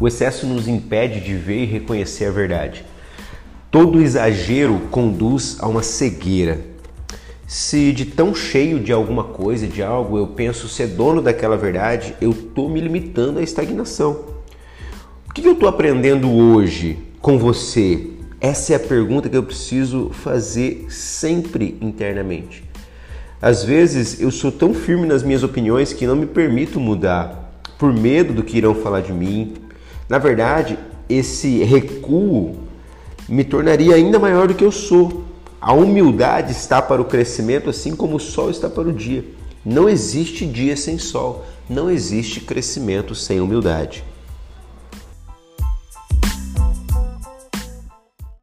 O excesso nos impede de ver e reconhecer a verdade. Todo exagero conduz a uma cegueira. Se de tão cheio de alguma coisa, de algo, eu penso ser dono daquela verdade, eu estou me limitando à estagnação. O que eu estou aprendendo hoje com você? Essa é a pergunta que eu preciso fazer sempre internamente. Às vezes eu sou tão firme nas minhas opiniões que não me permito mudar, por medo do que irão falar de mim. Na verdade, esse recuo me tornaria ainda maior do que eu sou. A humildade está para o crescimento, assim como o sol está para o dia. Não existe dia sem sol, não existe crescimento sem humildade.